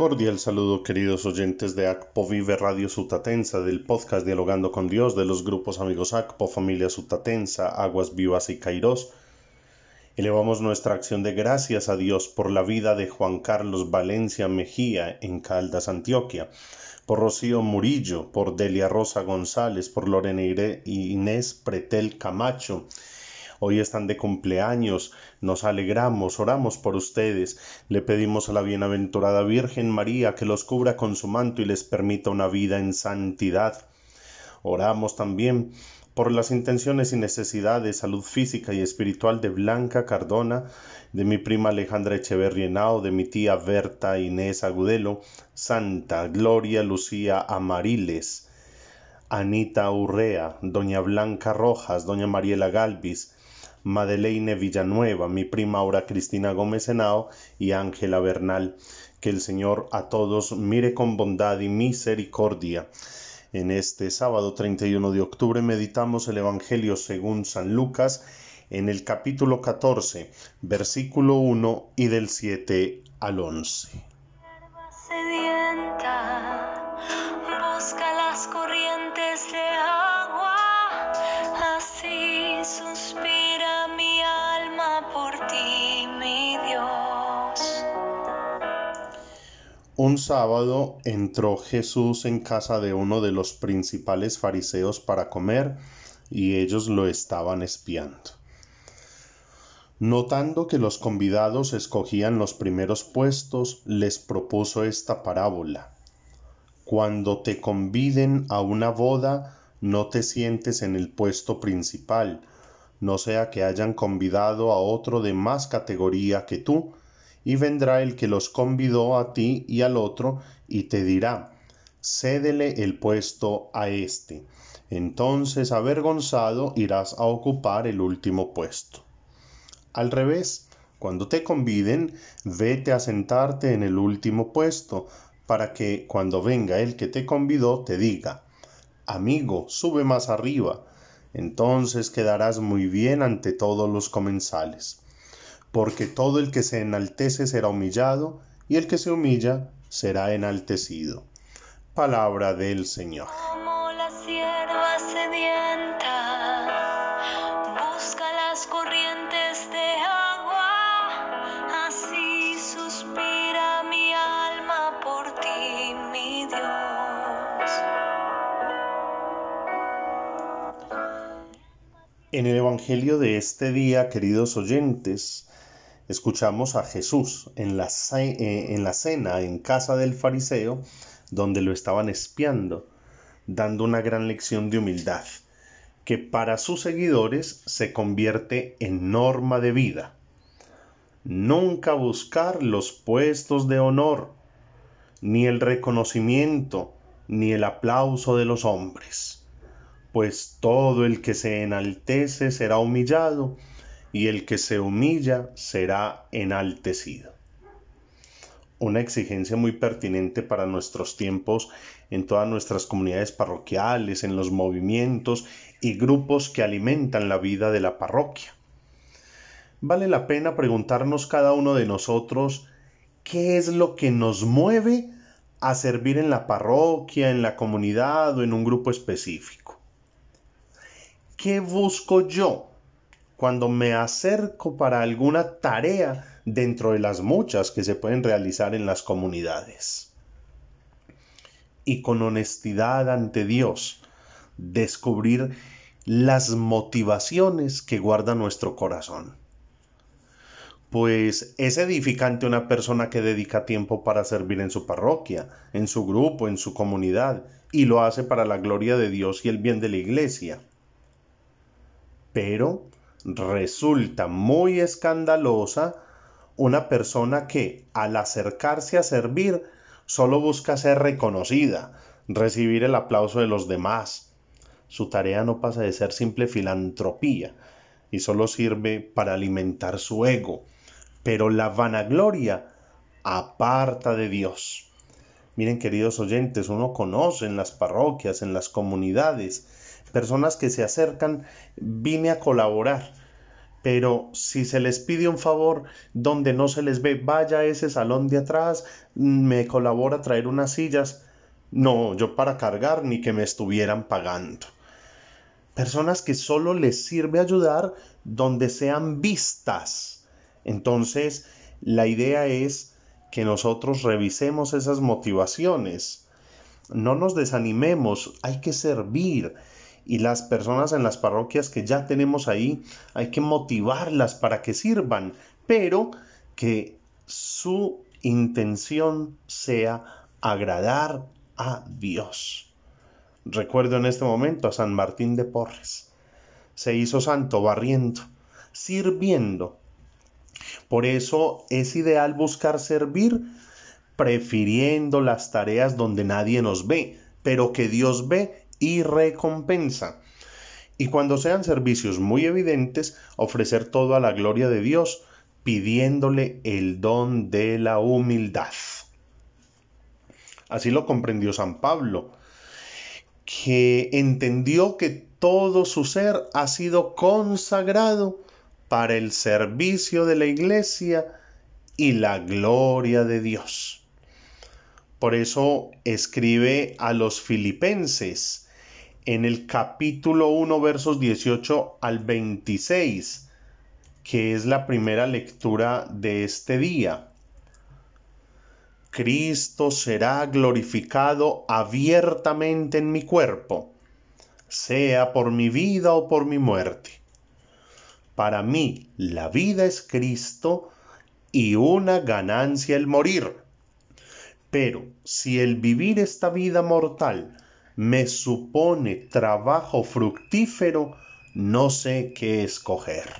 Cordial saludo queridos oyentes de ACPO Vive Radio Sutatensa, del podcast Dialogando con Dios, de los grupos amigos ACPO, Familia Sutatensa, Aguas Vivas y Cairós. Elevamos nuestra acción de gracias a Dios por la vida de Juan Carlos Valencia Mejía en Caldas, Antioquia, por Rocío Murillo, por Delia Rosa González, por Lorena Inés Pretel Camacho, Hoy están de cumpleaños, nos alegramos, oramos por ustedes, le pedimos a la bienaventurada Virgen María que los cubra con su manto y les permita una vida en santidad. Oramos también por las intenciones y necesidades de salud física y espiritual de Blanca Cardona, de mi prima Alejandra Echeverrienao, de mi tía Berta Inés Agudelo, Santa Gloria Lucía Amariles, Anita Urrea, doña Blanca Rojas, doña Mariela Galvis, Madeleine Villanueva, mi prima Aura Cristina Gómez Henao y Ángela Bernal. Que el Señor a todos mire con bondad y misericordia. En este sábado 31 de octubre meditamos el Evangelio según San Lucas en el capítulo 14, versículo 1 y del 7 al 11. busca las corrientes Un sábado entró Jesús en casa de uno de los principales fariseos para comer y ellos lo estaban espiando. Notando que los convidados escogían los primeros puestos, les propuso esta parábola. Cuando te conviden a una boda, no te sientes en el puesto principal, no sea que hayan convidado a otro de más categoría que tú, y vendrá el que los convidó a ti y al otro, y te dirá, cédele el puesto a éste. Entonces, avergonzado, irás a ocupar el último puesto. Al revés, cuando te conviden, vete a sentarte en el último puesto, para que cuando venga el que te convidó te diga, amigo, sube más arriba, entonces quedarás muy bien ante todos los comensales porque todo el que se enaltece será humillado, y el que se humilla será enaltecido. Palabra del Señor. Como la sierva sedienta, busca las corrientes de agua, así suspira mi alma por ti, mi Dios. En el Evangelio de este día, queridos oyentes, escuchamos a Jesús en la, eh, en la cena en casa del fariseo, donde lo estaban espiando, dando una gran lección de humildad, que para sus seguidores se convierte en norma de vida. Nunca buscar los puestos de honor, ni el reconocimiento, ni el aplauso de los hombres, pues todo el que se enaltece será humillado, y el que se humilla será enaltecido. Una exigencia muy pertinente para nuestros tiempos en todas nuestras comunidades parroquiales, en los movimientos y grupos que alimentan la vida de la parroquia. Vale la pena preguntarnos cada uno de nosotros qué es lo que nos mueve a servir en la parroquia, en la comunidad o en un grupo específico. ¿Qué busco yo cuando me acerco para alguna tarea dentro de las muchas que se pueden realizar en las comunidades. Y con honestidad ante Dios, descubrir las motivaciones que guarda nuestro corazón. Pues es edificante una persona que dedica tiempo para servir en su parroquia, en su grupo, en su comunidad, y lo hace para la gloria de Dios y el bien de la iglesia. Pero resulta muy escandalosa una persona que al acercarse a servir solo busca ser reconocida, recibir el aplauso de los demás. Su tarea no pasa de ser simple filantropía y solo sirve para alimentar su ego. Pero la vanagloria aparta de Dios. Miren, queridos oyentes, uno conoce en las parroquias, en las comunidades, personas que se acercan, vine a colaborar, pero si se les pide un favor donde no se les ve, vaya a ese salón de atrás, me colabora traer unas sillas. No, yo para cargar ni que me estuvieran pagando. Personas que solo les sirve ayudar donde sean vistas. Entonces, la idea es que nosotros revisemos esas motivaciones. No nos desanimemos, hay que servir, y las personas en las parroquias que ya tenemos ahí, hay que motivarlas para que sirvan, pero que su intención sea agradar a Dios. Recuerdo en este momento a San Martín de Porres. Se hizo santo barriendo, sirviendo. Por eso es ideal buscar servir prefiriendo las tareas donde nadie nos ve, pero que Dios ve y recompensa. Y cuando sean servicios muy evidentes, ofrecer todo a la gloria de Dios, pidiéndole el don de la humildad. Así lo comprendió San Pablo, que entendió que todo su ser ha sido consagrado para el servicio de la iglesia y la gloria de Dios. Por eso escribe a los filipenses, en el capítulo 1 versos 18 al 26, que es la primera lectura de este día. Cristo será glorificado abiertamente en mi cuerpo, sea por mi vida o por mi muerte. Para mí la vida es Cristo y una ganancia el morir. Pero si el vivir esta vida mortal me supone trabajo fructífero, no sé qué escoger.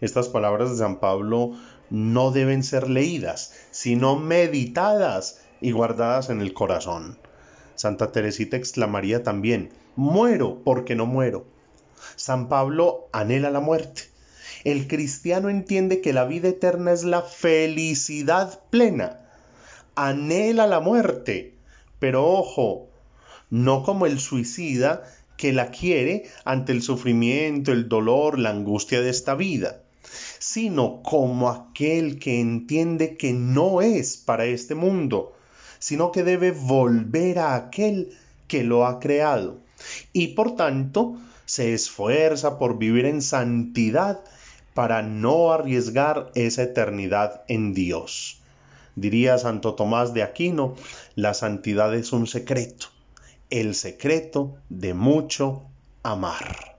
Estas palabras de San Pablo no deben ser leídas, sino meditadas y guardadas en el corazón. Santa Teresita exclamaría también, muero porque no muero. San Pablo anhela la muerte. El cristiano entiende que la vida eterna es la felicidad plena. Anhela la muerte, pero ojo, no como el suicida que la quiere ante el sufrimiento, el dolor, la angustia de esta vida, sino como aquel que entiende que no es para este mundo, sino que debe volver a aquel que lo ha creado y por tanto se esfuerza por vivir en santidad para no arriesgar esa eternidad en Dios. Diría Santo Tomás de Aquino, la santidad es un secreto, el secreto de mucho amar.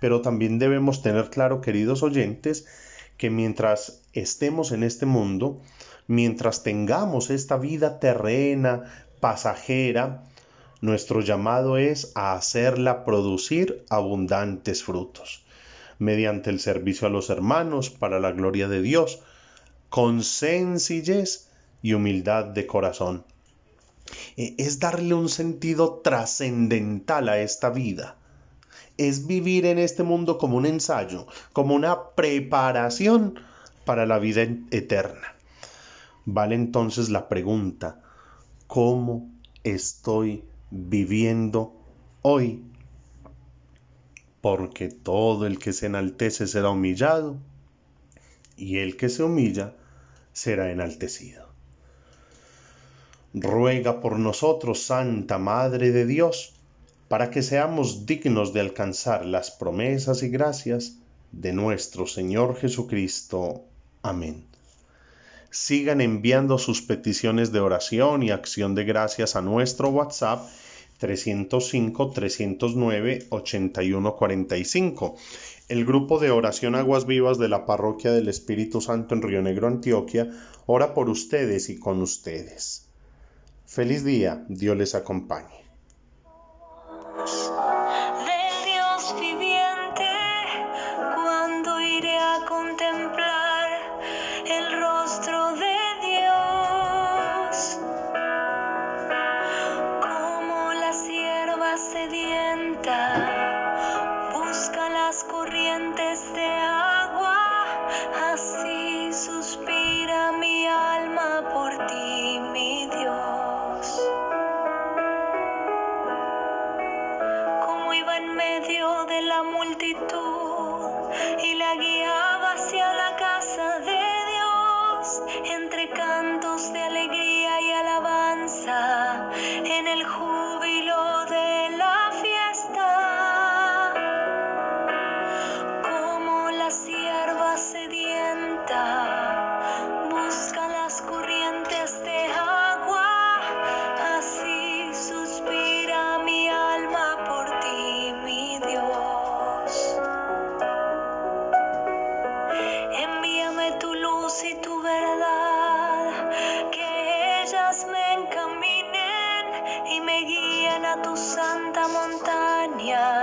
Pero también debemos tener claro, queridos oyentes, que mientras estemos en este mundo, mientras tengamos esta vida terrena, pasajera, nuestro llamado es a hacerla producir abundantes frutos, mediante el servicio a los hermanos para la gloria de Dios, con sencillez y humildad de corazón. E, es darle un sentido trascendental a esta vida. Es vivir en este mundo como un ensayo, como una preparación para la vida eterna. Vale entonces la pregunta, ¿cómo estoy viviendo hoy? Porque todo el que se enaltece será humillado y el que se humilla será enaltecido. Ruega por nosotros, Santa Madre de Dios, para que seamos dignos de alcanzar las promesas y gracias de nuestro Señor Jesucristo. Amén. Sigan enviando sus peticiones de oración y acción de gracias a nuestro WhatsApp 305 309 8145 el grupo de oración Aguas Vivas de la Parroquia del Espíritu Santo en Río Negro, Antioquia, ora por ustedes y con ustedes. Feliz día, Dios les acompañe. Tu santa montaña,